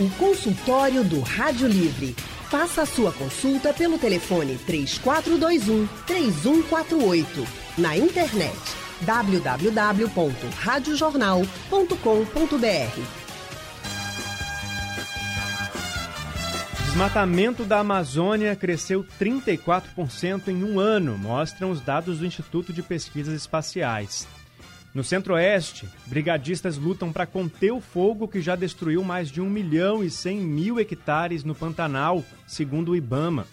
O consultório do Rádio Livre. Faça a sua consulta pelo telefone 3421 3148. Na internet www.radiojornal.com.br. Desmatamento da Amazônia cresceu 34% em um ano, mostram os dados do Instituto de Pesquisas Espaciais. No Centro-Oeste, brigadistas lutam para conter o fogo que já destruiu mais de 1 milhão e 100 mil hectares no Pantanal, segundo o Ibama.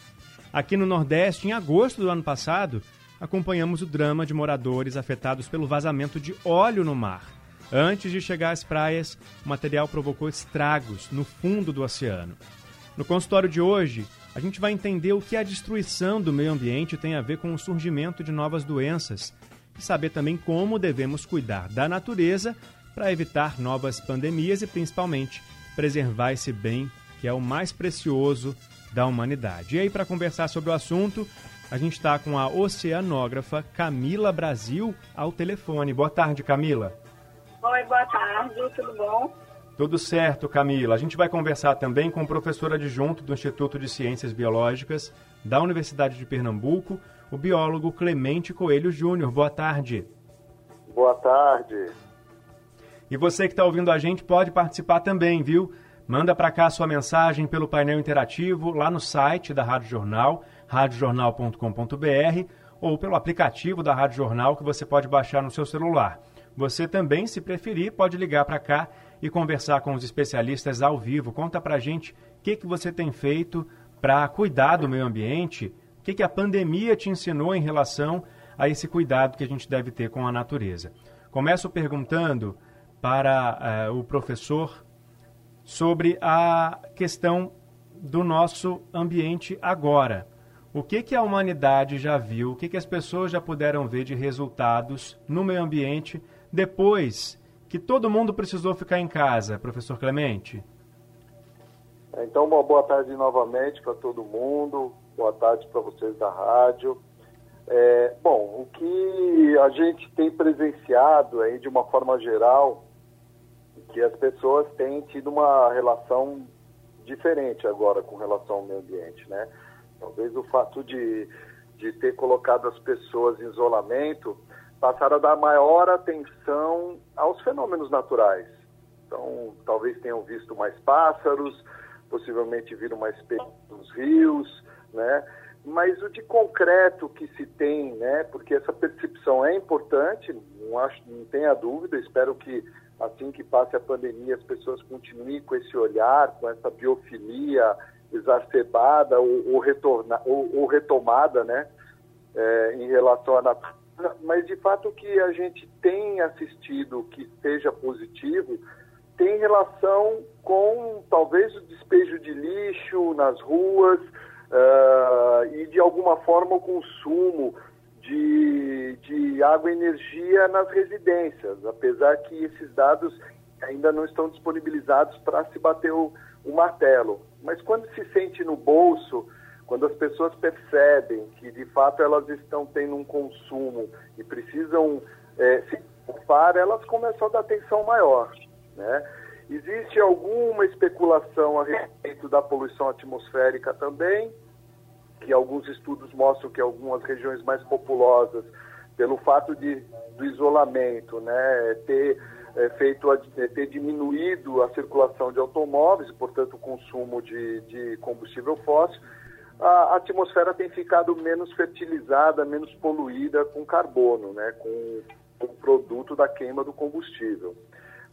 Aqui no Nordeste, em agosto do ano passado, acompanhamos o drama de moradores afetados pelo vazamento de óleo no mar. Antes de chegar às praias, o material provocou estragos no fundo do oceano. No consultório de hoje, a gente vai entender o que a destruição do meio ambiente tem a ver com o surgimento de novas doenças e saber também como devemos cuidar da natureza para evitar novas pandemias e principalmente preservar esse bem que é o mais precioso da humanidade. E aí, para conversar sobre o assunto, a gente está com a oceanógrafa Camila Brasil ao telefone. Boa tarde, Camila. Oi, boa tarde, tudo bom? Tudo certo, Camila. A gente vai conversar também com o professor adjunto do Instituto de Ciências Biológicas da Universidade de Pernambuco, o biólogo Clemente Coelho Júnior. Boa tarde. Boa tarde. E você que está ouvindo a gente pode participar também, viu? Manda para cá sua mensagem pelo painel interativo lá no site da Rádio Jornal, radiojornal.com.br ou pelo aplicativo da Rádio Jornal que você pode baixar no seu celular. Você também, se preferir, pode ligar para cá e conversar com os especialistas ao vivo. Conta para a gente o que, que você tem feito para cuidar do meio ambiente, que, que a pandemia te ensinou em relação a esse cuidado que a gente deve ter com a natureza? Começo perguntando para uh, o professor sobre a questão do nosso ambiente agora. O que, que a humanidade já viu, o que, que as pessoas já puderam ver de resultados no meio ambiente depois que todo mundo precisou ficar em casa, professor Clemente? Então, uma boa tarde novamente para todo mundo boa tarde para vocês da rádio. É, bom, o que a gente tem presenciado aí de uma forma geral, que as pessoas têm tido uma relação diferente agora com relação ao meio ambiente, né? Talvez o fato de, de ter colocado as pessoas em isolamento passaram a dar maior atenção aos fenômenos naturais. Então, talvez tenham visto mais pássaros, possivelmente viram mais peixes nos rios, né? Mas o de concreto que se tem, né? Porque essa percepção é importante, não acho, não tenha dúvida. Espero que assim que passe a pandemia as pessoas continuem com esse olhar, com essa biofilia exacerbada ou, ou, retorna, ou, ou retomada, né? É, em relação à natureza. Mas de fato o que a gente tem assistido que seja positivo tem relação com talvez o despejo de lixo nas ruas, uh, e de alguma forma o consumo de, de água e energia nas residências, apesar que esses dados ainda não estão disponibilizados para se bater o, o martelo. Mas quando se sente no bolso, quando as pessoas percebem que de fato elas estão tendo um consumo e precisam é, se ocupar, elas começam a dar atenção maior. Né? Existe alguma especulação a respeito da poluição atmosférica também, que alguns estudos mostram que algumas regiões mais populosas, pelo fato de, do isolamento, né, ter é, feito a, ter diminuído a circulação de automóveis, portanto o consumo de, de combustível fóssil, a atmosfera tem ficado menos fertilizada, menos poluída com carbono, né, com o produto da queima do combustível.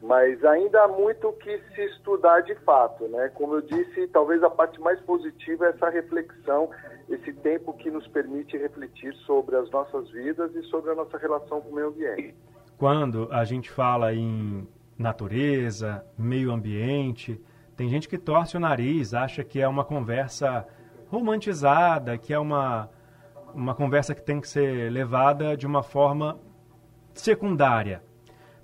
Mas ainda há muito que se estudar de fato, né? Como eu disse, talvez a parte mais positiva é essa reflexão, esse tempo que nos permite refletir sobre as nossas vidas e sobre a nossa relação com o meio ambiente. Quando a gente fala em natureza, meio ambiente, tem gente que torce o nariz, acha que é uma conversa romantizada, que é uma, uma conversa que tem que ser levada de uma forma secundária.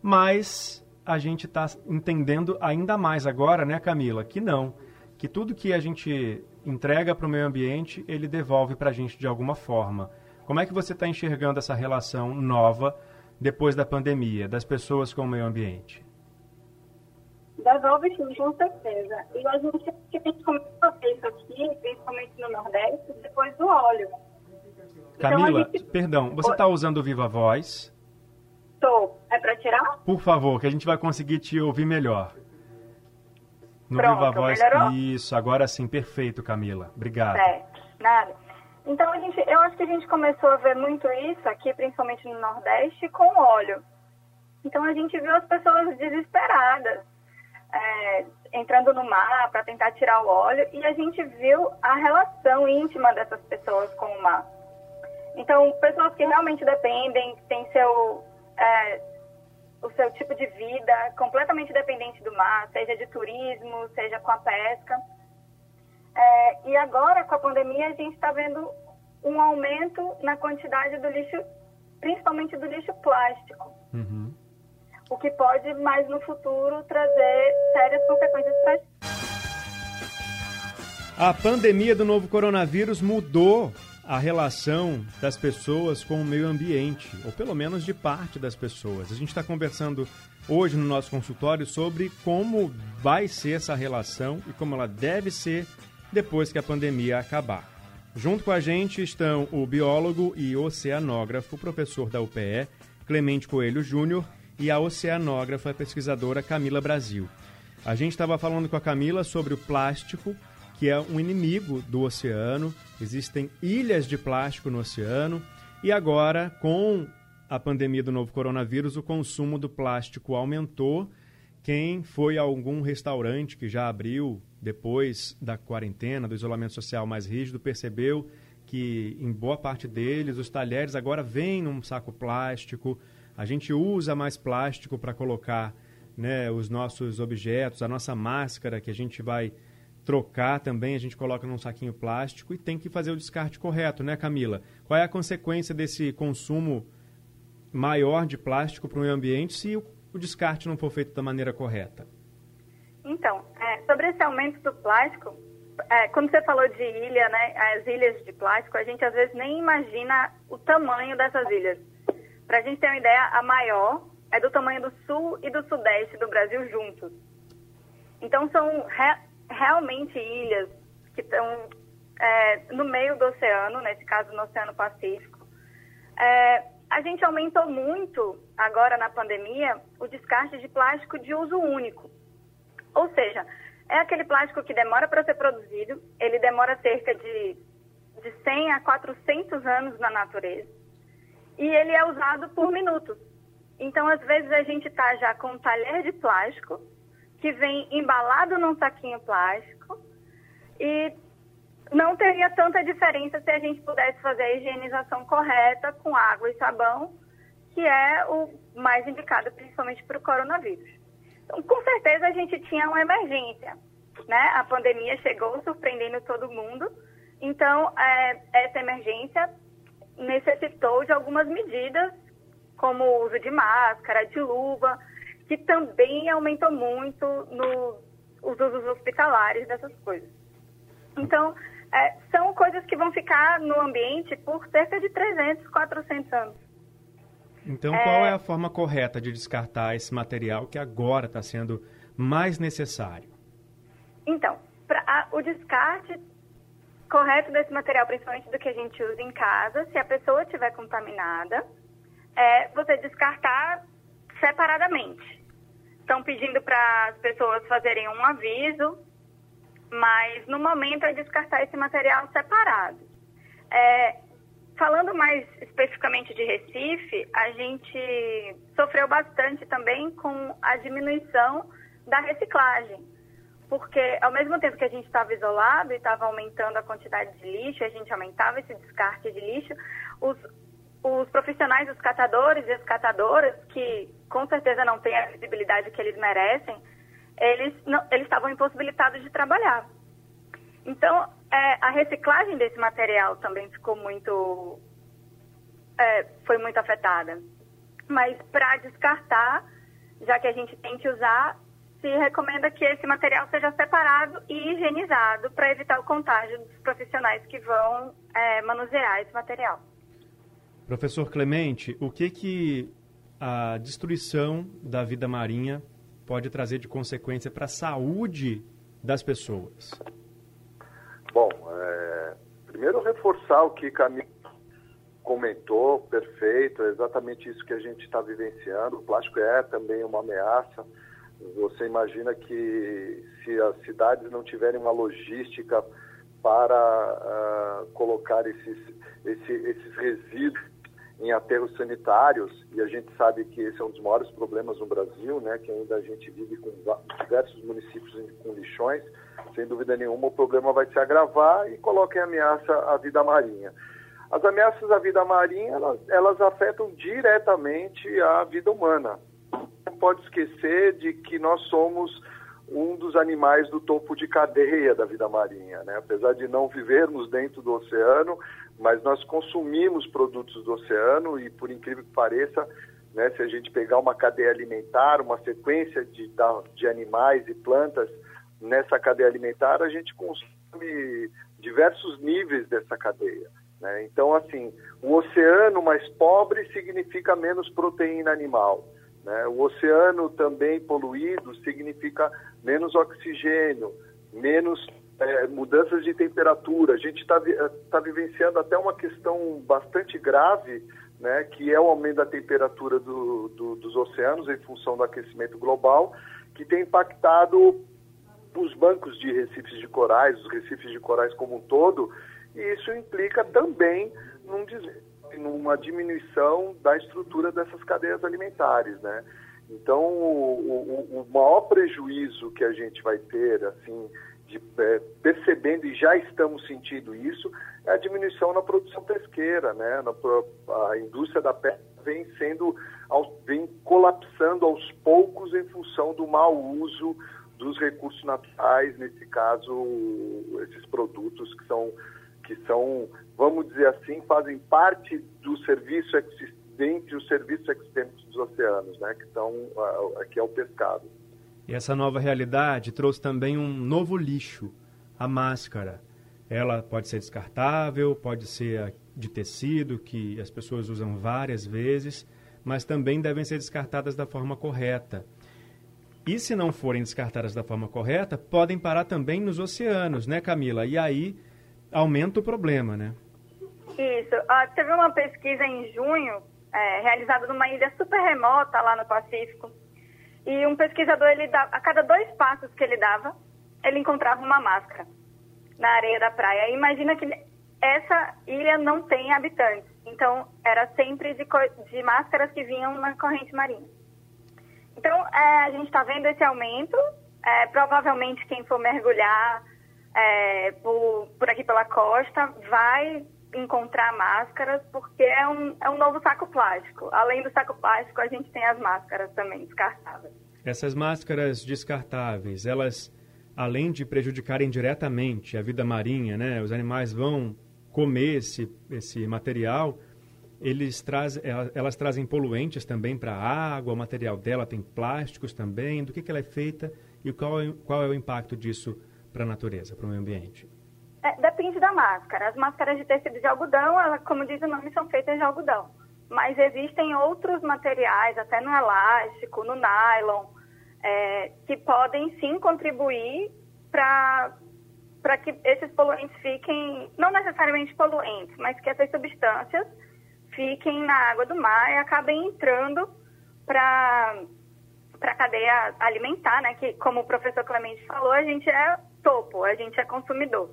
Mas a gente está entendendo ainda mais agora, né, Camila, que não, que tudo que a gente entrega para o meio ambiente, ele devolve para a gente de alguma forma. Como é que você está enxergando essa relação nova depois da pandemia, das pessoas com o meio ambiente? Devolve sim, com certeza. E a gente, a gente começou a ver isso aqui, principalmente no Nordeste, depois do óleo. Camila, então, gente... perdão, você está usando o Viva Voz? Tirar? Por favor, que a gente vai conseguir te ouvir melhor. No Pronto, Viva Voz. Melhorou? Isso, agora sim, perfeito, Camila. Obrigado. É, nada. Então, a gente, eu acho que a gente começou a ver muito isso aqui, principalmente no Nordeste, com óleo. Então, a gente viu as pessoas desesperadas, é, entrando no mar para tentar tirar o óleo, e a gente viu a relação íntima dessas pessoas com o mar. Então, pessoas que realmente dependem, que têm seu, é, o seu tipo de vida completamente dependente do mar, seja de turismo, seja com a pesca. É, e agora, com a pandemia, a gente está vendo um aumento na quantidade do lixo, principalmente do lixo plástico. Uhum. O que pode, mais no futuro, trazer sérias consequências para a pandemia do novo coronavírus mudou a relação das pessoas com o meio ambiente, ou pelo menos de parte das pessoas. A gente está conversando hoje no nosso consultório sobre como vai ser essa relação e como ela deve ser depois que a pandemia acabar. Junto com a gente estão o biólogo e oceanógrafo, professor da UPE, Clemente Coelho Júnior, e a oceanógrafa pesquisadora Camila Brasil. A gente estava falando com a Camila sobre o plástico que é um inimigo do oceano. Existem ilhas de plástico no oceano. E agora, com a pandemia do novo coronavírus, o consumo do plástico aumentou. Quem foi a algum restaurante que já abriu depois da quarentena, do isolamento social mais rígido, percebeu que em boa parte deles os talheres agora vêm num saco plástico. A gente usa mais plástico para colocar né, os nossos objetos, a nossa máscara que a gente vai trocar também, a gente coloca num saquinho plástico e tem que fazer o descarte correto, né, Camila? Qual é a consequência desse consumo maior de plástico para o meio ambiente se o, o, descarte não for feito da maneira correta? Então, é, sobre esse aumento do plástico, é, quando você falou de ilha, né, as ilhas de plástico, a gente às vezes nem imagina o tamanho dessas ilhas. Para a gente ter uma ideia, a maior é do tamanho do sul e do sudeste do Brasil juntos. Então, são realmente ilhas que estão é, no meio do oceano, nesse caso no Oceano Pacífico. É, a gente aumentou muito, agora na pandemia, o descarte de plástico de uso único. Ou seja, é aquele plástico que demora para ser produzido, ele demora cerca de, de 100 a 400 anos na natureza, e ele é usado por minutos. Então, às vezes, a gente está já com um talher de plástico que vem embalado num saquinho plástico e não teria tanta diferença se a gente pudesse fazer a higienização correta com água e sabão, que é o mais indicado principalmente para o coronavírus. Então, com certeza a gente tinha uma emergência, né? A pandemia chegou surpreendendo todo mundo, então é, essa emergência necessitou de algumas medidas, como o uso de máscara, de luva, que também aumentou muito no, os usos hospitalares dessas coisas. Então, é, são coisas que vão ficar no ambiente por cerca de 300, 400 anos. Então, é... qual é a forma correta de descartar esse material que agora está sendo mais necessário? Então, pra, a, o descarte correto desse material, principalmente do que a gente usa em casa, se a pessoa estiver contaminada, é você descartar separadamente estão pedindo para as pessoas fazerem um aviso, mas no momento é descartar esse material separado. É, falando mais especificamente de Recife, a gente sofreu bastante também com a diminuição da reciclagem. Porque ao mesmo tempo que a gente estava isolado e estava aumentando a quantidade de lixo, a gente aumentava esse descarte de lixo, os, os profissionais, os catadores e as catadoras, que com certeza não têm a visibilidade que eles merecem, eles, não, eles estavam impossibilitados de trabalhar. Então, é, a reciclagem desse material também ficou muito. É, foi muito afetada. Mas para descartar, já que a gente tem que usar, se recomenda que esse material seja separado e higienizado para evitar o contágio dos profissionais que vão é, manusear esse material. Professor Clemente, o que que a destruição da vida marinha pode trazer de consequência para a saúde das pessoas? Bom, é, primeiro reforçar o que Camilo comentou, perfeito, é exatamente isso que a gente está vivenciando. O plástico é também uma ameaça. Você imagina que se as cidades não tiverem uma logística para uh, colocar esses, esse, esses resíduos em aterros sanitários, e a gente sabe que esse é um dos maiores problemas no Brasil, né, que ainda a gente vive com diversos municípios com lixões, sem dúvida nenhuma o problema vai se agravar e coloca em ameaça a vida marinha. As ameaças à vida marinha, elas, elas afetam diretamente a vida humana. Não pode esquecer de que nós somos um dos animais do topo de cadeia da vida marinha, né? Apesar de não vivermos dentro do oceano, mas nós consumimos produtos do oceano e, por incrível que pareça, né, se a gente pegar uma cadeia alimentar, uma sequência de, de animais e plantas nessa cadeia alimentar, a gente consome diversos níveis dessa cadeia. Né? Então, assim, o oceano mais pobre significa menos proteína animal. Né? O oceano também poluído significa menos oxigênio, menos é, mudanças de temperatura. A gente está tá vivenciando até uma questão bastante grave, né, que é o aumento da temperatura do, do, dos oceanos em função do aquecimento global, que tem impactado os bancos de recifes de corais, os recifes de corais como um todo, e isso implica também num, numa diminuição da estrutura dessas cadeias alimentares, né? Então, o, o, o maior prejuízo que a gente vai ter, assim, de, é, percebendo e já estamos sentindo isso, é a diminuição na produção pesqueira, né? Na, a indústria da pesca vem sendo, vem colapsando aos poucos em função do mau uso dos recursos naturais, nesse caso, esses produtos que são que são, vamos dizer assim, fazem parte do serviço existente, o serviço existente dos oceanos, né, que são aqui é o pescado. E essa nova realidade trouxe também um novo lixo, a máscara. Ela pode ser descartável, pode ser de tecido, que as pessoas usam várias vezes, mas também devem ser descartadas da forma correta. E se não forem descartadas da forma correta, podem parar também nos oceanos, né, Camila? E aí aumenta o problema, né? Isso. Uh, teve uma pesquisa em junho, é, realizada numa ilha super remota lá no Pacífico. E um pesquisador, ele dava, a cada dois passos que ele dava, ele encontrava uma máscara na areia da praia. E imagina que essa ilha não tem habitantes. Então, era sempre de, de máscaras que vinham na corrente marinha. Então, é, a gente está vendo esse aumento. É, provavelmente, quem for mergulhar é, por, por aqui pela costa vai encontrar máscaras porque é um, é um novo saco plástico. Além do saco plástico, a gente tem as máscaras também descartáveis. Essas máscaras descartáveis, elas, além de prejudicarem diretamente a vida marinha, né, os animais vão comer esse, esse material, eles traz, elas trazem poluentes também para a água, o material dela tem plásticos também, do que, que ela é feita e qual é, qual é o impacto disso para a natureza, para o meio ambiente? É, depende da máscara. As máscaras de tecido de algodão, ela, como diz o nome, são feitas de algodão. Mas existem outros materiais, até no elástico, no nylon, é, que podem sim contribuir para que esses poluentes fiquem, não necessariamente poluentes, mas que essas substâncias fiquem na água do mar e acabem entrando para a cadeia alimentar, né? Que, como o professor Clemente falou, a gente é topo, a gente é consumidor.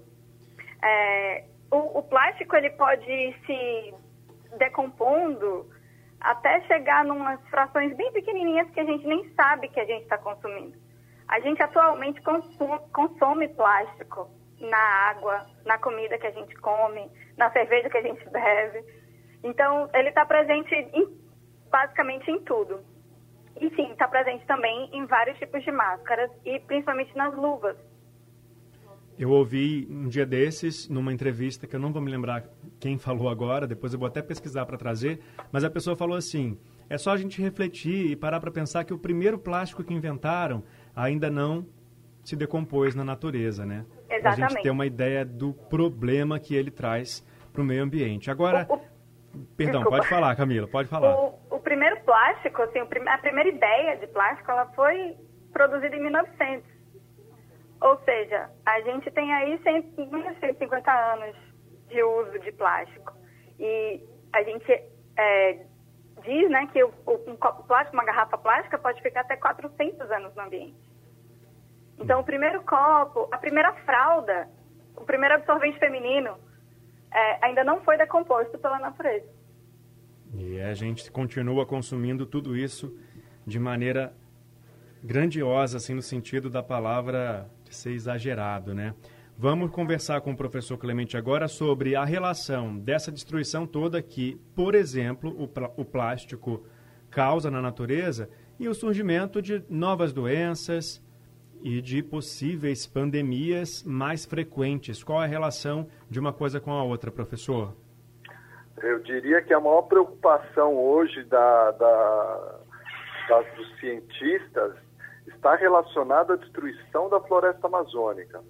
É, o, o, plástico ele pode ir se decompondo até chegar em umas frações bem pequenininhas que a gente nem sabe que a gente está consumindo. A gente atualmente consome, consome plástico na água, na comida que a gente come, na cerveja que a gente bebe. Então, ele está presente em, basicamente em tudo. E sim, está presente também em vários tipos de máscaras e principalmente nas luvas. Eu ouvi um dia desses, numa entrevista, que eu não vou me lembrar quem falou agora, depois eu vou até pesquisar para trazer, mas a pessoa falou assim: é só a gente refletir e parar para pensar que o primeiro plástico que inventaram ainda não se decompôs na natureza, né? Exatamente. a gente ter uma ideia do problema que ele traz para o meio ambiente. Agora, o, o, perdão, desculpa. pode falar, Camila, pode falar. O, o primeiro plástico, assim, a primeira ideia de plástico, ela foi produzido em 1900. Ou seja, a gente tem aí 150 anos de uso de plástico. E a gente é, diz né, que o, um copo plástico, uma garrafa plástica, pode ficar até 400 anos no ambiente. Então, o primeiro copo, a primeira fralda, o primeiro absorvente feminino, é, ainda não foi decomposto pela natureza. E a gente continua consumindo tudo isso de maneira grandiosa, assim, no sentido da palavra ser exagerado, né? Vamos conversar com o professor Clemente agora sobre a relação dessa destruição toda que, por exemplo, o, o plástico causa na natureza e o surgimento de novas doenças e de possíveis pandemias mais frequentes. Qual é a relação de uma coisa com a outra, professor? Eu diria que a maior preocupação hoje da, da, da, dos cientistas está relacionada à destruição da floresta amazônica.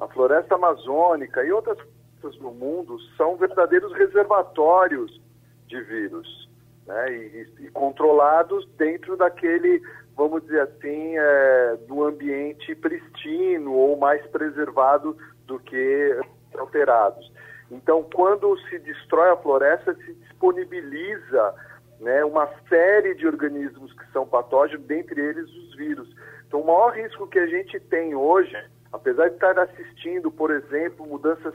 A floresta amazônica e outras florestas do mundo são verdadeiros reservatórios de vírus, né? E, e controlados dentro daquele, vamos dizer assim, é, do ambiente pristino ou mais preservado do que alterados. Então, quando se destrói a floresta, se disponibiliza né, uma série de organismos que são patógenos, dentre eles os vírus. Então, o maior risco que a gente tem hoje apesar de estar assistindo, por exemplo, mudanças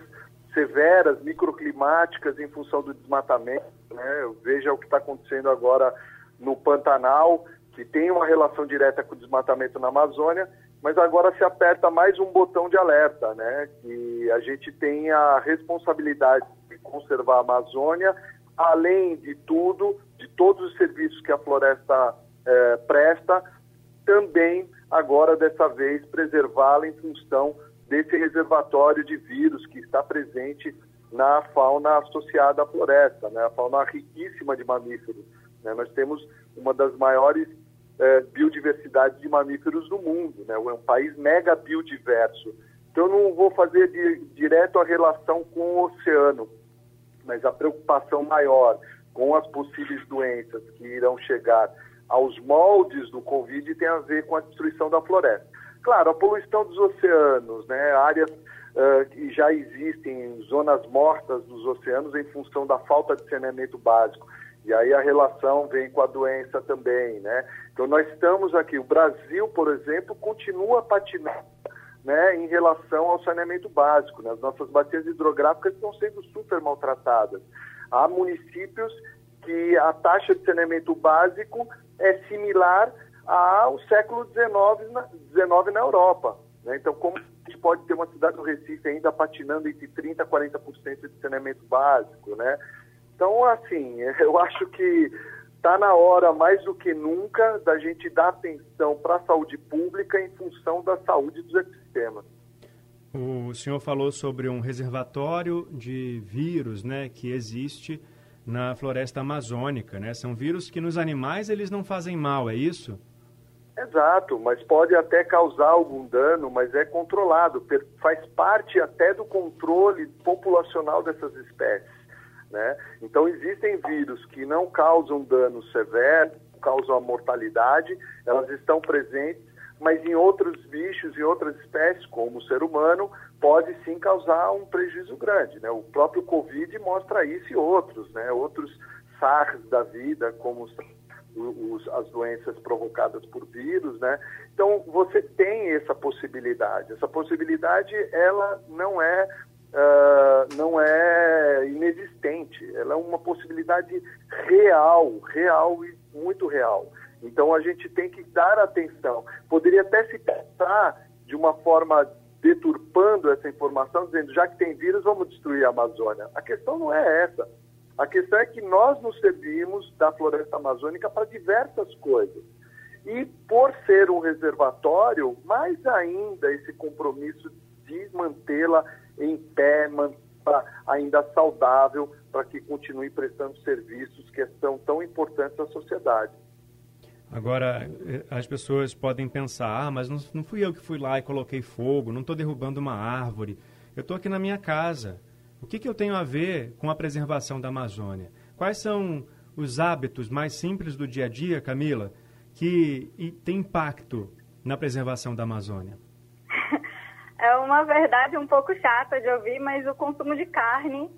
severas, microclimáticas em função do desmatamento, né? veja o que está acontecendo agora no Pantanal, que tem uma relação direta com o desmatamento na Amazônia, mas agora se aperta mais um botão de alerta, né? Que a gente tem a responsabilidade de conservar a Amazônia, além de tudo, de todos os serviços que a floresta eh, presta, também agora dessa vez preservá-la em função desse reservatório de vírus que está presente na fauna associada à floresta, né? a fauna riquíssima de mamíferos. Né? Nós temos uma das maiores é, biodiversidades de mamíferos do mundo, né? é um país mega biodiverso. Então, eu não vou fazer direto a relação com o oceano, mas a preocupação maior com as possíveis doenças que irão chegar aos moldes do Covid tem a ver com a destruição da floresta. Claro, a poluição dos oceanos, né, áreas uh, que já existem, zonas mortas dos oceanos em função da falta de saneamento básico. E aí a relação vem com a doença também, né? Então nós estamos aqui, o Brasil, por exemplo, continua patinando né, em relação ao saneamento básico. Né? As nossas bacias hidrográficas estão sendo super maltratadas. Há municípios que a taxa de saneamento básico é similar ao século XIX na, na Europa. Né? Então, como a gente pode ter uma cidade do Recife ainda patinando entre 30% a 40% de saneamento básico, né? Então, assim, eu acho que está na hora, mais do que nunca, da gente dar atenção para a saúde pública em função da saúde dos ecossistemas. O senhor falou sobre um reservatório de vírus né, que existe na floresta amazônica, né? São vírus que nos animais eles não fazem mal, é isso? Exato, mas pode até causar algum dano, mas é controlado, faz parte até do controle populacional dessas espécies, né? Então existem vírus que não causam dano severo, causam a mortalidade, elas estão presentes mas em outros bichos e outras espécies, como o ser humano, pode sim causar um prejuízo grande. Né? O próprio Covid mostra isso e outros, né? outros SARS da vida, como os, os, as doenças provocadas por vírus. Né? Então, você tem essa possibilidade. Essa possibilidade, ela não é Uh, não é inexistente, ela é uma possibilidade real, real e muito real. Então a gente tem que dar atenção. Poderia até se pensar de uma forma deturpando essa informação, dizendo já que tem vírus, vamos destruir a Amazônia. A questão não é essa. A questão é que nós nos servimos da floresta amazônica para diversas coisas. E por ser um reservatório, mais ainda esse compromisso de mantê-la em pé, ainda saudável, para que continue prestando serviços que são tão importantes à sociedade. Agora, eh, as pessoas podem pensar, ah, mas não, não fui eu que fui lá e coloquei fogo, não estou derrubando uma árvore, eu estou aqui na minha casa. O que, que eu tenho a ver com a preservação da Amazônia? Quais são os hábitos mais simples do dia a dia, Camila, que têm impacto na preservação da Amazônia? É uma verdade um pouco chata de ouvir, mas o consumo de carne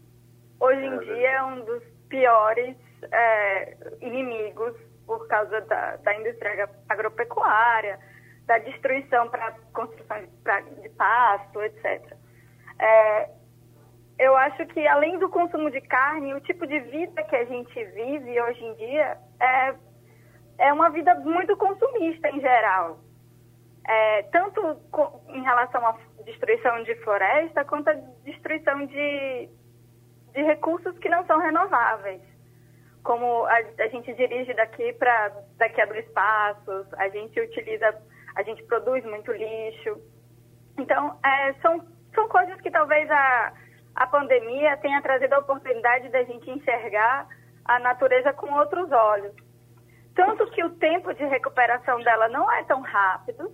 hoje em é dia é um dos piores é, inimigos por causa da, da indústria agropecuária, da destruição para construção de, pra, de pasto, etc. É, eu acho que além do consumo de carne, o tipo de vida que a gente vive hoje em dia é, é uma vida muito consumista em geral. É, tanto em relação à destruição de floresta, quanto à destruição de, de recursos que não são renováveis. Como a, a gente dirige daqui para daqui a dois passos, a gente utiliza, a gente produz muito lixo. Então, é, são, são coisas que talvez a a pandemia tenha trazido a oportunidade da gente enxergar a natureza com outros olhos. Tanto que o tempo de recuperação dela não é tão rápido.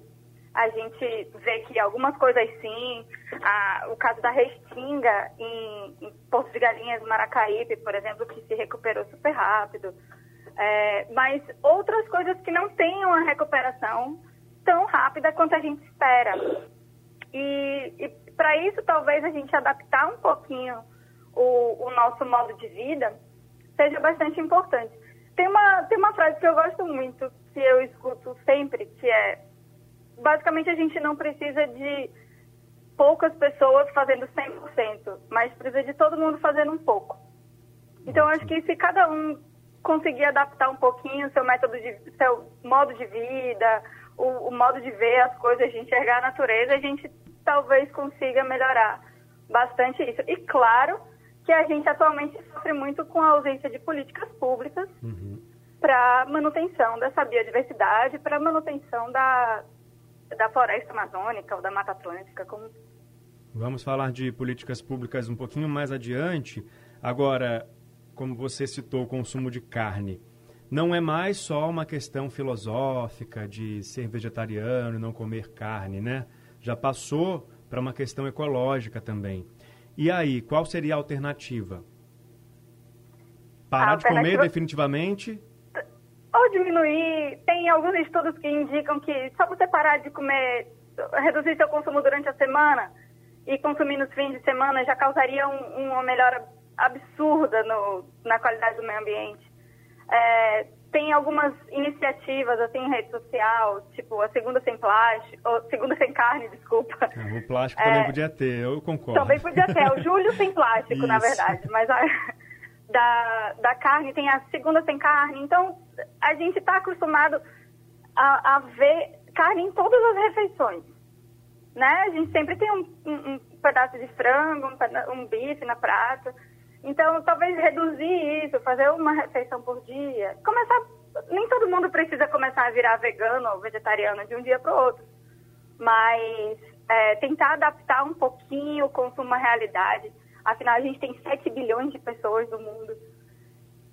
A gente vê que algumas coisas sim, a, o caso da restinga em, em Porto de Galinhas, Maracaípe, por exemplo, que se recuperou super rápido. É, mas outras coisas que não têm uma recuperação tão rápida quanto a gente espera. E, e para isso, talvez a gente adaptar um pouquinho o, o, nosso modo de vida seja bastante importante. Tem uma, tem uma frase que eu gosto muito, que eu escuto sempre, que é: basicamente a gente não precisa de poucas pessoas fazendo 100%, mas precisa de todo mundo fazendo um pouco. Então, acho que se cada um conseguir adaptar um pouquinho seu método de, seu modo de vida, o, o modo de ver as coisas, de enxergar a natureza, a gente talvez consiga melhorar bastante isso. E claro que a gente atualmente sofre muito com a ausência de políticas públicas uhum. para manutenção dessa biodiversidade, para manutenção da, da floresta amazônica ou da Mata Atlântica. Como... Vamos falar de políticas públicas um pouquinho mais adiante. Agora, como você citou o consumo de carne, não é mais só uma questão filosófica de ser vegetariano, não comer carne, né? já passou para uma questão ecológica também. E aí, qual seria a alternativa? Parar a alternativa... de comer definitivamente? Ou diminuir. Tem alguns estudos que indicam que só você parar de comer, reduzir seu consumo durante a semana e consumir nos fins de semana já causaria um, uma melhora absurda no, na qualidade do meio ambiente. É, tem algumas iniciativas assim em rede social, tipo a segunda sem plástico, ou segunda sem carne, desculpa. É, o plástico é, também podia ter, eu concordo. Também podia ter, o julho sem plástico, na verdade, mas a, da, da carne tem a segunda sem carne, então a gente está acostumado a, a, ver carne em todas as refeições, né? A gente sempre tem um, um, um pedaço de frango, um, um bife na prata, então, talvez reduzir isso, fazer uma refeição por dia. Começar. Nem todo mundo precisa começar a virar vegano ou vegetariano de um dia para o outro. Mas é, tentar adaptar um pouquinho o consumo à realidade. Afinal, a gente tem 7 bilhões de pessoas no mundo.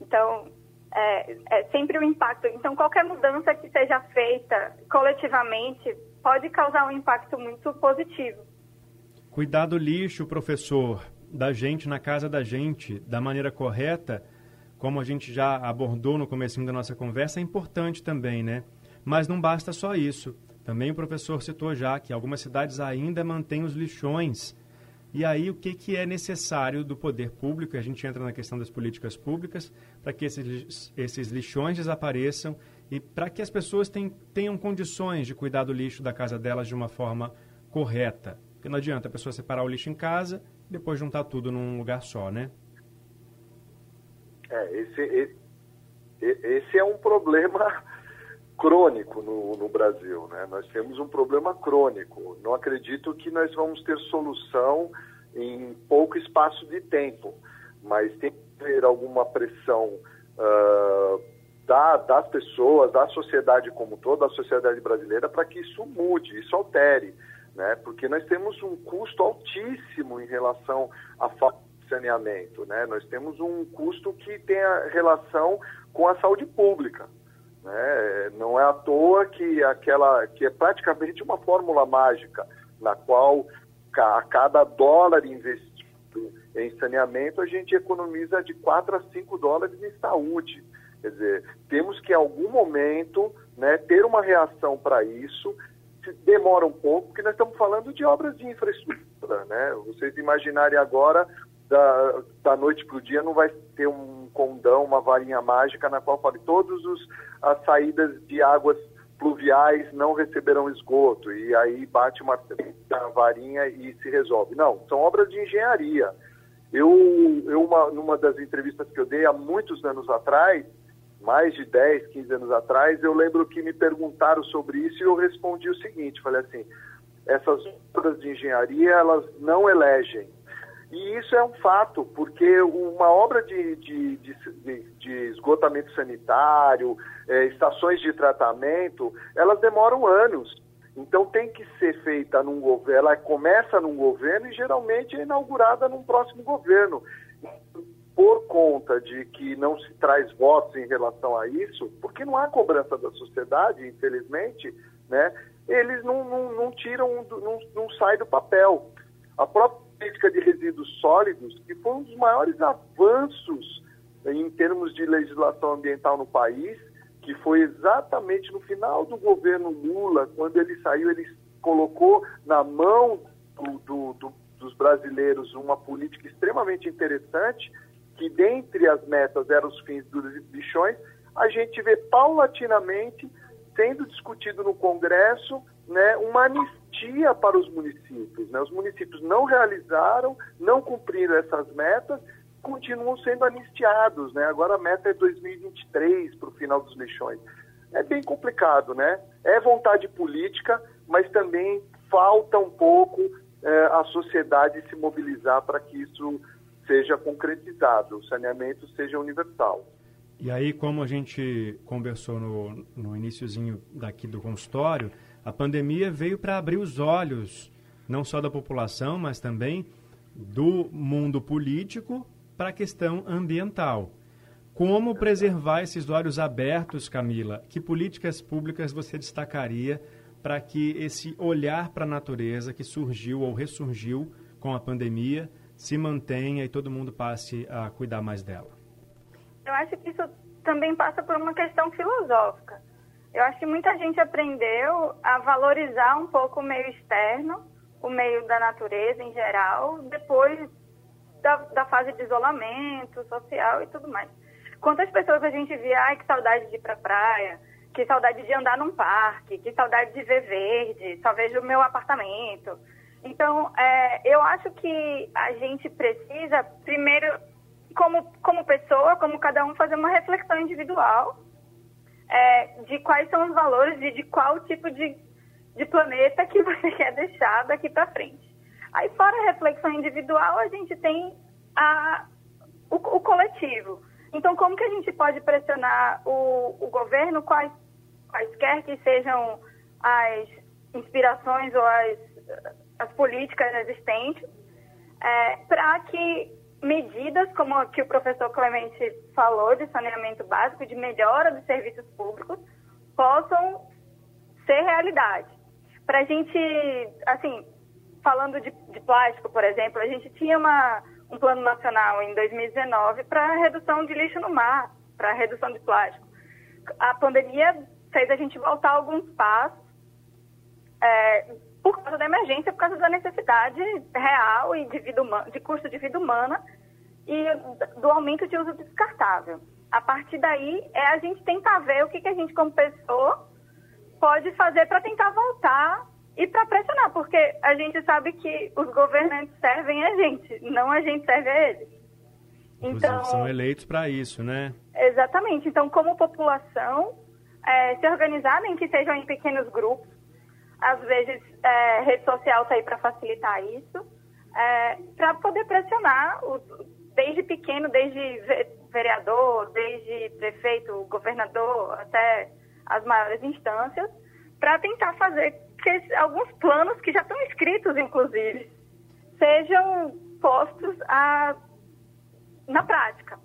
Então, é, é sempre um impacto. Então, qualquer mudança que seja feita coletivamente pode causar um impacto muito positivo. Cuidar do lixo, professor da gente na casa da gente da maneira correta, como a gente já abordou no começo da nossa conversa, é importante também, né? Mas não basta só isso. Também o professor citou já que algumas cidades ainda mantêm os lixões. E aí o que, que é necessário do poder público, a gente entra na questão das políticas públicas, para que esses, esses lixões desapareçam e para que as pessoas tenham, condições de cuidar do lixo da casa delas de uma forma correta. Porque não adianta a pessoa separar o lixo em casa depois juntar tudo num lugar só, né? É, esse, esse é um problema crônico no, no, Brasil, né? Nós temos um problema crônico. Não acredito que nós vamos ter solução em pouco espaço de tempo, mas tem que ter alguma pressão uh, da, das pessoas, da sociedade como toda, da sociedade brasileira, para que isso mude, isso altere né? Porque nós temos um custo altíssimo em relação à falta de saneamento, né? Nós temos um custo que tem a relação com a saúde pública, né? Não é à toa que aquela que é praticamente uma fórmula mágica na qual a cada dólar investido em saneamento a gente economiza de 4 a 5 dólares em saúde. Quer dizer, temos que em algum momento né, ter uma reação para isso demora um pouco, porque nós estamos falando de obras de infraestrutura, né? Vocês imaginarem agora, da, da noite para o dia, não vai ter um condão, uma varinha mágica na qual fale todas as saídas de águas pluviais não receberão esgoto e aí bate uma, uma varinha e se resolve. Não, são obras de engenharia. Eu, eu uma, numa das entrevistas que eu dei há muitos anos atrás, mais de 10, 15 anos atrás, eu lembro que me perguntaram sobre isso e eu respondi o seguinte, falei assim, essas obras de engenharia, elas não elegem. E isso é um fato, porque uma obra de, de, de, de esgotamento sanitário, é, estações de tratamento, elas demoram anos. Então tem que ser feita num governo, ela começa num governo e geralmente é inaugurada num próximo governo. Por conta de que não se traz votos em relação a isso, porque não há cobrança da sociedade, infelizmente, né? Eles não, não, não tiram, não, não sai do papel. A própria política de resíduos sólidos, que foi um dos maiores avanços em termos de legislação ambiental no país, que foi exatamente no final do governo Lula, quando ele saiu, ele colocou na mão do, do, do, dos brasileiros uma política extremamente interessante, que dentre as metas eram os fins dos bichões, a gente vê paulatinamente sendo discutido no Congresso né, uma anistia para os municípios. Né? Os municípios não realizaram, não cumpriram essas metas continuam sendo anistiados, né? Agora a meta é 2023 para o final dos lixões. É bem complicado, né? É vontade política, mas também falta um pouco é, a sociedade se mobilizar para que isso seja concretizado, o saneamento seja universal. E aí, como a gente conversou no, no iníciozinho daqui do consultório, a pandemia veio para abrir os olhos, não só da população, mas também do mundo político para a questão ambiental. Como preservar esses olhos abertos, Camila? Que políticas públicas você destacaria para que esse olhar para a natureza que surgiu ou ressurgiu com a pandemia se mantenha e todo mundo passe a cuidar mais dela? Eu acho que isso também passa por uma questão filosófica. Eu acho que muita gente aprendeu a valorizar um pouco o meio externo, o meio da natureza em geral, depois da, da fase de isolamento social e tudo mais. Quantas pessoas a gente via, ai, que saudade de ir pra praia, que saudade de andar num parque, que saudade de ver verde, só vejo o meu apartamento. Então, é, eu acho que a gente precisa, primeiro, como, como pessoa, como cada um, fazer uma reflexão individual é, de quais são os valores e de qual tipo de, de planeta que você quer deixar daqui para frente. Aí, fora a reflexão individual, a gente tem a, o, o coletivo. Então, como que a gente pode pressionar o, o governo, quais, quaisquer que sejam as inspirações ou as, as políticas existentes, é, para que medidas como a que o professor Clemente falou de saneamento básico, de melhora dos serviços públicos, possam ser realidade. Para a gente, assim, falando de, de, plástico, por exemplo, a gente tinha uma, um plano nacional em 2019 para redução de lixo no mar, para redução de plástico. A pandemia fez a gente voltar alguns passos é, por causa da emergência, por causa da necessidade real e de, vida humana, de custo de vida humana e do aumento de uso descartável. A partir daí, é a gente tentar ver o que, que a gente, como pessoa, pode fazer para tentar voltar e para pressionar, porque a gente sabe que os governantes servem a gente, não a gente serve a eles. Então, são eleitos para isso, né? Exatamente. Então, como população, é, se organizar, nem que sejam em pequenos grupos, às vezes é, rede social está aí para facilitar isso, é, para poder pressionar, os, desde pequeno, desde vereador, desde prefeito, governador, até as maiores instâncias, para tentar fazer que alguns planos que já estão escritos, inclusive, sejam postos a, na prática.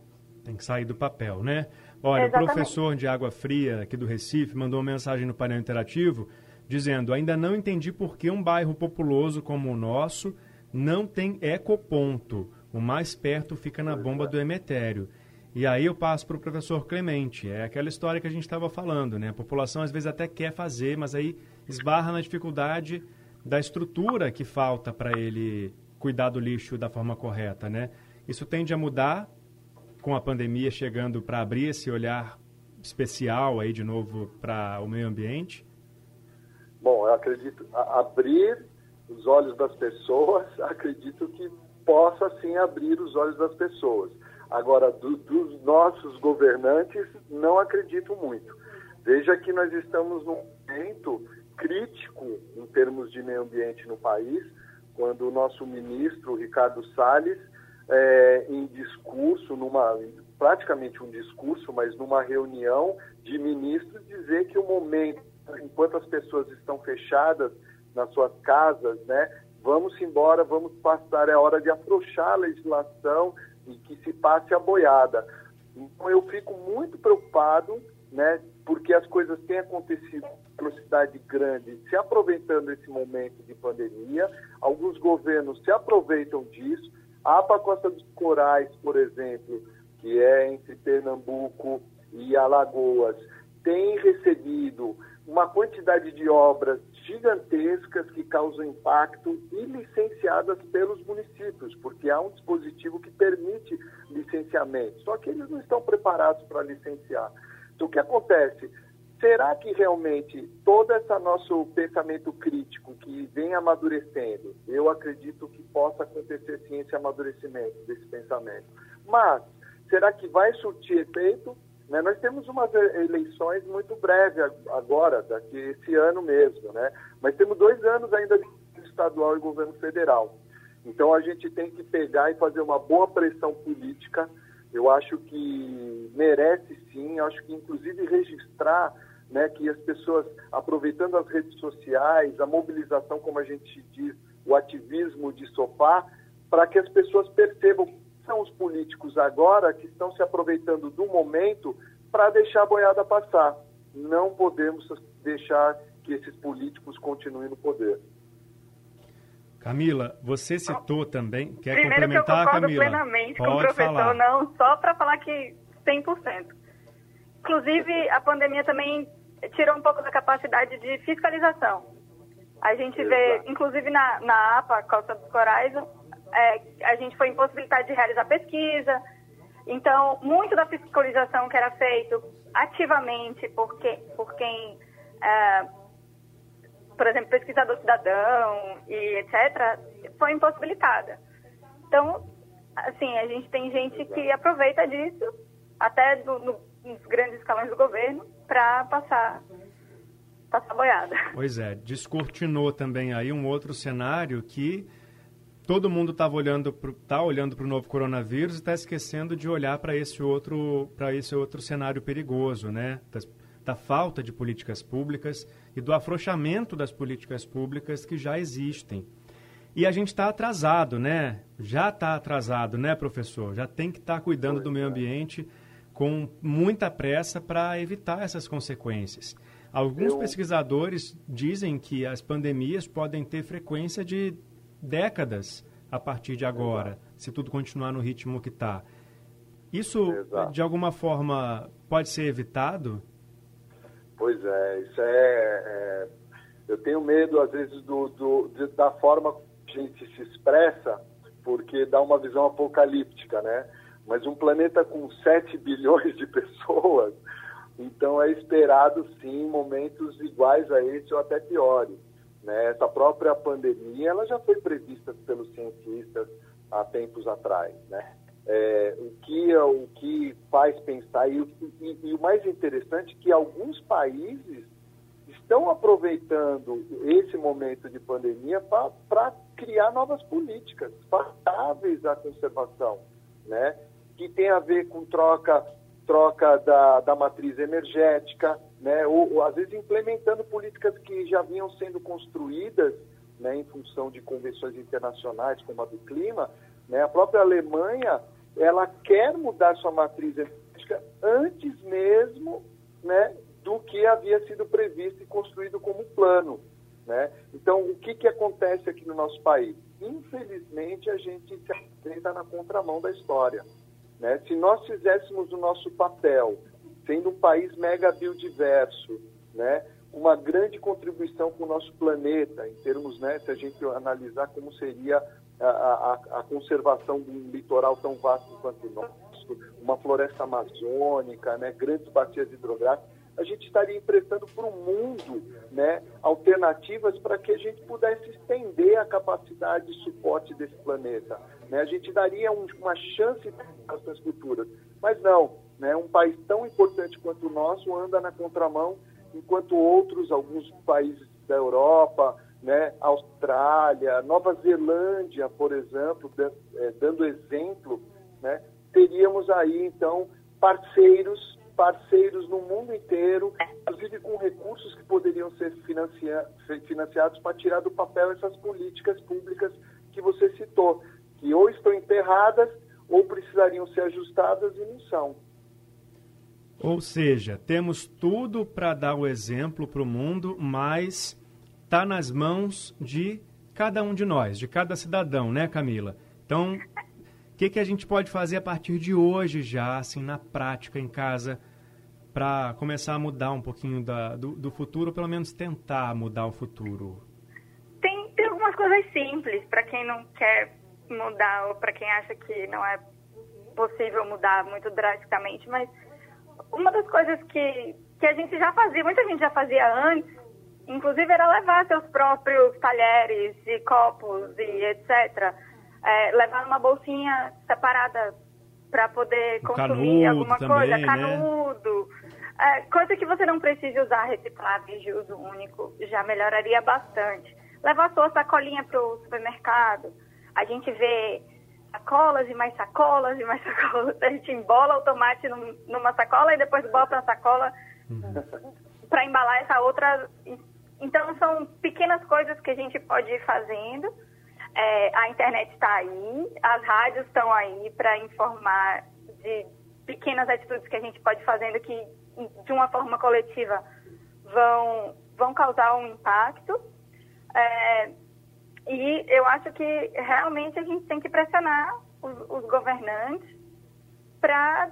Tem que sair do papel, né? Olha, Exatamente. o professor de Água Fria aqui do Recife mandou uma mensagem no painel interativo dizendo: ainda não entendi por que um bairro populoso como o nosso não tem ecoponto. O mais perto fica na bomba do Emetério. E aí eu passo para o professor Clemente. É aquela história que a gente estava falando, né? A população às vezes até quer fazer, mas aí esbarra na dificuldade da estrutura que falta para ele cuidar do lixo da forma correta, né? Isso tende a mudar com a pandemia chegando para abrir esse olhar especial aí de novo para o meio ambiente? Bom, eu acredito abrir os olhos das pessoas, acredito que possa sim abrir os olhos das pessoas. Agora, do, dos nossos governantes, não acredito muito. Veja que nós estamos num momento crítico em termos de meio ambiente no país, quando o nosso ministro, Ricardo Salles, é, em discurso, numa, praticamente um discurso, mas numa reunião de ministros, dizer que o momento, enquanto as pessoas estão fechadas nas suas casas, né, vamos embora, vamos passar, é hora de afrouxar a legislação e que se passe a boiada. Então eu fico muito preocupado, né, porque as coisas têm acontecido em velocidade grande, se aproveitando desse momento de pandemia, alguns governos se aproveitam disso. A APA Costa dos Corais, por exemplo, que é entre Pernambuco e Alagoas, tem recebido uma quantidade de obras gigantescas que causam impacto e licenciadas pelos municípios, porque há um dispositivo que permite licenciamento. Só que eles não estão preparados para licenciar. Então, o que acontece? Será que realmente todo esse nosso pensamento crítico que vem amadurecendo, eu acredito que possa acontecer sim esse amadurecimento desse pensamento. Mas, será que vai surtir efeito? Né? Nós temos umas eleições muito breves agora, daqui esse ano mesmo, né? Mas temos dois anos ainda de estadual e governo federal. Então a gente tem que pegar e fazer uma boa pressão política. Eu acho que merece sim, eu acho que inclusive registrar né, que as pessoas, aproveitando as redes sociais, a mobilização, como a gente diz, o ativismo de sofá, para que as pessoas percebam são os políticos agora que estão se aproveitando do momento para deixar a boiada passar. Não podemos deixar que esses políticos continuem no poder. Camila, você citou também, quer Primeiro complementar, que eu concordo Camila? plenamente Pode com o professor, falar. não só para falar que 100%. Inclusive, a pandemia também tirou um pouco da capacidade de fiscalização. A gente vê, Exato. inclusive na, na APA, Costa dos Corais, é, a gente foi impossibilitado de realizar pesquisa. Então, muito da fiscalização que era feito ativamente por, que, por quem, é, por exemplo, pesquisador cidadão e etc., foi impossibilitada. Então, assim, a gente tem gente que aproveita disso, até do, no, nos grandes escalões do governo, para passar, passar boiada. Pois é, descortinou também aí um outro cenário que todo mundo estava olhando pro, tá olhando para o novo coronavírus e está esquecendo de olhar para esse outro para esse outro cenário perigoso, né? Da, da, falta de políticas públicas e do afrouxamento das políticas públicas que já existem. E a gente está atrasado, né? Já está atrasado, né, professor? Já tem que estar tá cuidando do meio ambiente com muita pressa para evitar essas consequências. Alguns Eu... pesquisadores dizem que as pandemias podem ter frequência de décadas a partir de agora, Exato. se tudo continuar no ritmo que está. Isso, Exato. de alguma forma, pode ser evitado? Pois é, isso é. é eu tenho medo, às vezes, do, do, de, da forma que a gente se expressa, porque dá uma visão apocalíptica, né? Mas um planeta com 7 bilhões de pessoas, então é esperado, sim, momentos iguais a esse ou até piores. Né? Essa própria pandemia ela já foi prevista pelos cientistas há tempos atrás. Né? É, o, que, o que faz pensar, e, e, e o mais interessante, que alguns países estão aproveitando esse momento de pandemia para criar novas políticas favoráveis à conservação, né? que tem a ver com troca troca da, da matriz energética, né, ou, ou, às vezes implementando políticas que já vinham sendo construídas né, em função de convenções internacionais como a do clima. Né, a própria Alemanha ela quer mudar sua matriz energética antes mesmo né, do que havia sido previsto e construído como plano. Né? Então, o que, que acontece aqui no nosso país? Infelizmente, a gente se apresenta na contramão da história. Né? Se nós fizéssemos o nosso papel, sendo um país mega biodiverso, né? uma grande contribuição para o nosso planeta, em termos, né, se a gente analisar como seria a, a, a conservação de um litoral tão vasto quanto o nosso, uma floresta amazônica, né, grandes bacias hidrográficas, a gente estaria emprestando para o mundo né, alternativas para que a gente pudesse estender a capacidade de suporte desse planeta. Né? A gente daria um, uma chance para as futuras. Mas não, né, um país tão importante quanto o nosso anda na contramão, enquanto outros, alguns países da Europa, né, Austrália, Nova Zelândia, por exemplo, é, dando exemplo, né, teríamos aí então parceiros parceiros no mundo inteiro, inclusive com recursos que poderiam ser financia financiados para tirar do papel essas políticas públicas que você citou, que ou estão enterradas ou precisariam ser ajustadas e não são. Ou seja, temos tudo para dar o exemplo para o mundo, mas está nas mãos de cada um de nós, de cada cidadão, né, Camila? Então, o que, que a gente pode fazer a partir de hoje já, assim, na prática, em casa, para começar a mudar um pouquinho da, do, do, futuro, pelo menos tentar mudar o futuro? Tem, tem algumas coisas simples para quem não quer mudar ou para quem acha que não é possível mudar muito drasticamente, mas uma das coisas que, que a gente já fazia, muita gente já fazia antes, inclusive era levar seus próprios talheres e copos e etc é, levar uma bolsinha separada para poder consumir alguma também, coisa, né? canudo, é, coisa que você não precise usar recicláveis de uso único, já melhoraria bastante. Levar sua sacolinha para o supermercado, a gente vê sacolas e mais sacolas e mais sacolas, a gente embola o tomate num, numa sacola e depois bota a sacola uhum. para embalar essa outra. Então são pequenas coisas que a gente pode ir fazendo é, a internet está aí, as rádios estão aí para informar de pequenas atitudes que a gente pode fazendo que, de uma forma coletiva, vão, vão causar um impacto. É, e eu acho que realmente a gente tem que pressionar os, os governantes para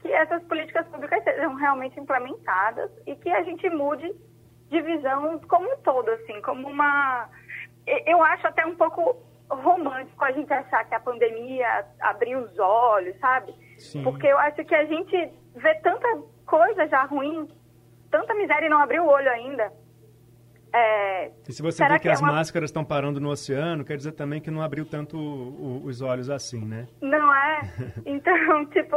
que essas políticas públicas sejam realmente implementadas e que a gente mude de visão como um todo, assim, como uma eu acho até um pouco romântico a gente achar que a pandemia abriu os olhos, sabe? Sim. Porque eu acho que a gente vê tanta coisa já ruim, tanta miséria e não abriu o olho ainda. É, e se você vê que, que é as uma... máscaras estão parando no oceano, quer dizer também que não abriu tanto o, o, os olhos assim, né? Não é? Então, tipo,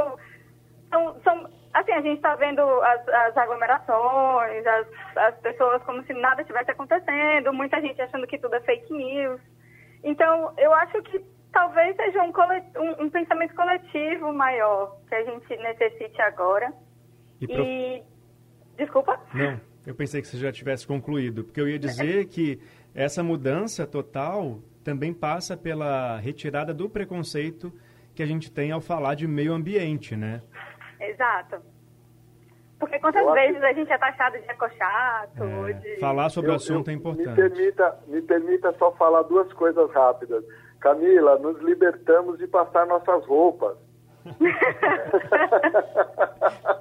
são, são Assim, a gente está vendo as, as aglomerações, as, as pessoas como se nada tivesse acontecendo, muita gente achando que tudo é fake news. Então, eu acho que talvez seja um, um, um pensamento coletivo maior que a gente necessite agora. E, e... Desculpa? Não, eu pensei que você já tivesse concluído, porque eu ia dizer que essa mudança total também passa pela retirada do preconceito que a gente tem ao falar de meio ambiente, né? Exato. Porque quantas eu vezes acho... a gente é taxado de ecochato, é, de... Falar sobre eu, o assunto eu, é importante. Me permita, me permita só falar duas coisas rápidas. Camila, nos libertamos de passar nossas roupas.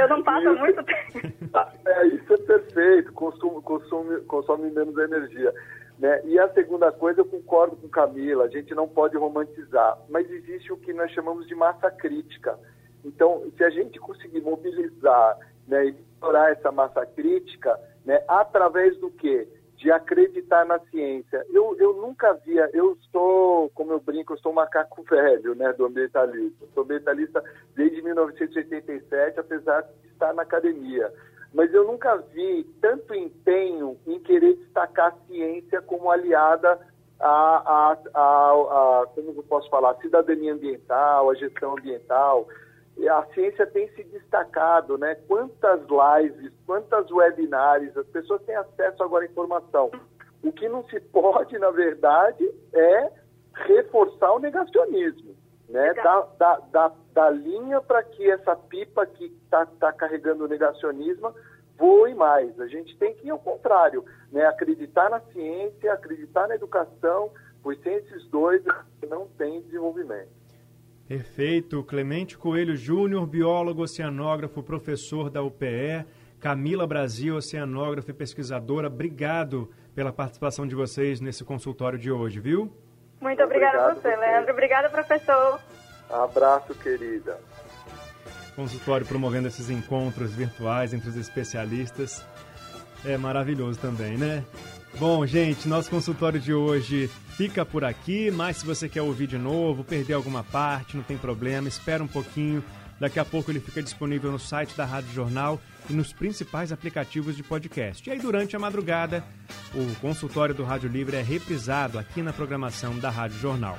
eu não passo isso, muito tempo. É, isso é perfeito, consome, consome, consome menos energia. Né? E a segunda coisa, eu concordo com Camila, a gente não pode romantizar, mas existe o que nós chamamos de massa crítica. Então, se a gente conseguir mobilizar né, e explorar essa massa crítica, né, através do quê? De acreditar na ciência. Eu, eu nunca via, eu sou, como eu brinco, eu sou um macaco velho né, do ambientalismo. Sou ambientalista desde 1987, apesar de estar na academia. Mas eu nunca vi tanto empenho em querer destacar a ciência como aliada a, a, a, a, como eu posso falar, a cidadania ambiental, a gestão ambiental a ciência tem se destacado, né? Quantas lives, quantas webinars, as pessoas têm acesso agora à informação. O que não se pode, na verdade, é reforçar o negacionismo, né? Da, da, da, da linha para que essa pipa que está tá carregando o negacionismo voe mais. A gente tem que ir ao contrário, né? Acreditar na ciência, acreditar na educação, pois sem esses dois não tem desenvolvimento. Perfeito. Clemente Coelho Júnior, biólogo, oceanógrafo, professor da UPE. Camila Brasil, oceanógrafa e pesquisadora, obrigado pela participação de vocês nesse consultório de hoje, viu? Muito obrigada a você, Leandro. Obrigada, professor. Abraço, querida. Consultório promovendo esses encontros virtuais entre os especialistas. É maravilhoso também, né? Bom, gente, nosso consultório de hoje fica por aqui, mas se você quer ouvir de novo, perder alguma parte, não tem problema, espera um pouquinho. Daqui a pouco ele fica disponível no site da Rádio Jornal e nos principais aplicativos de podcast. E aí, durante a madrugada, o consultório do Rádio Livre é reprisado aqui na programação da Rádio Jornal.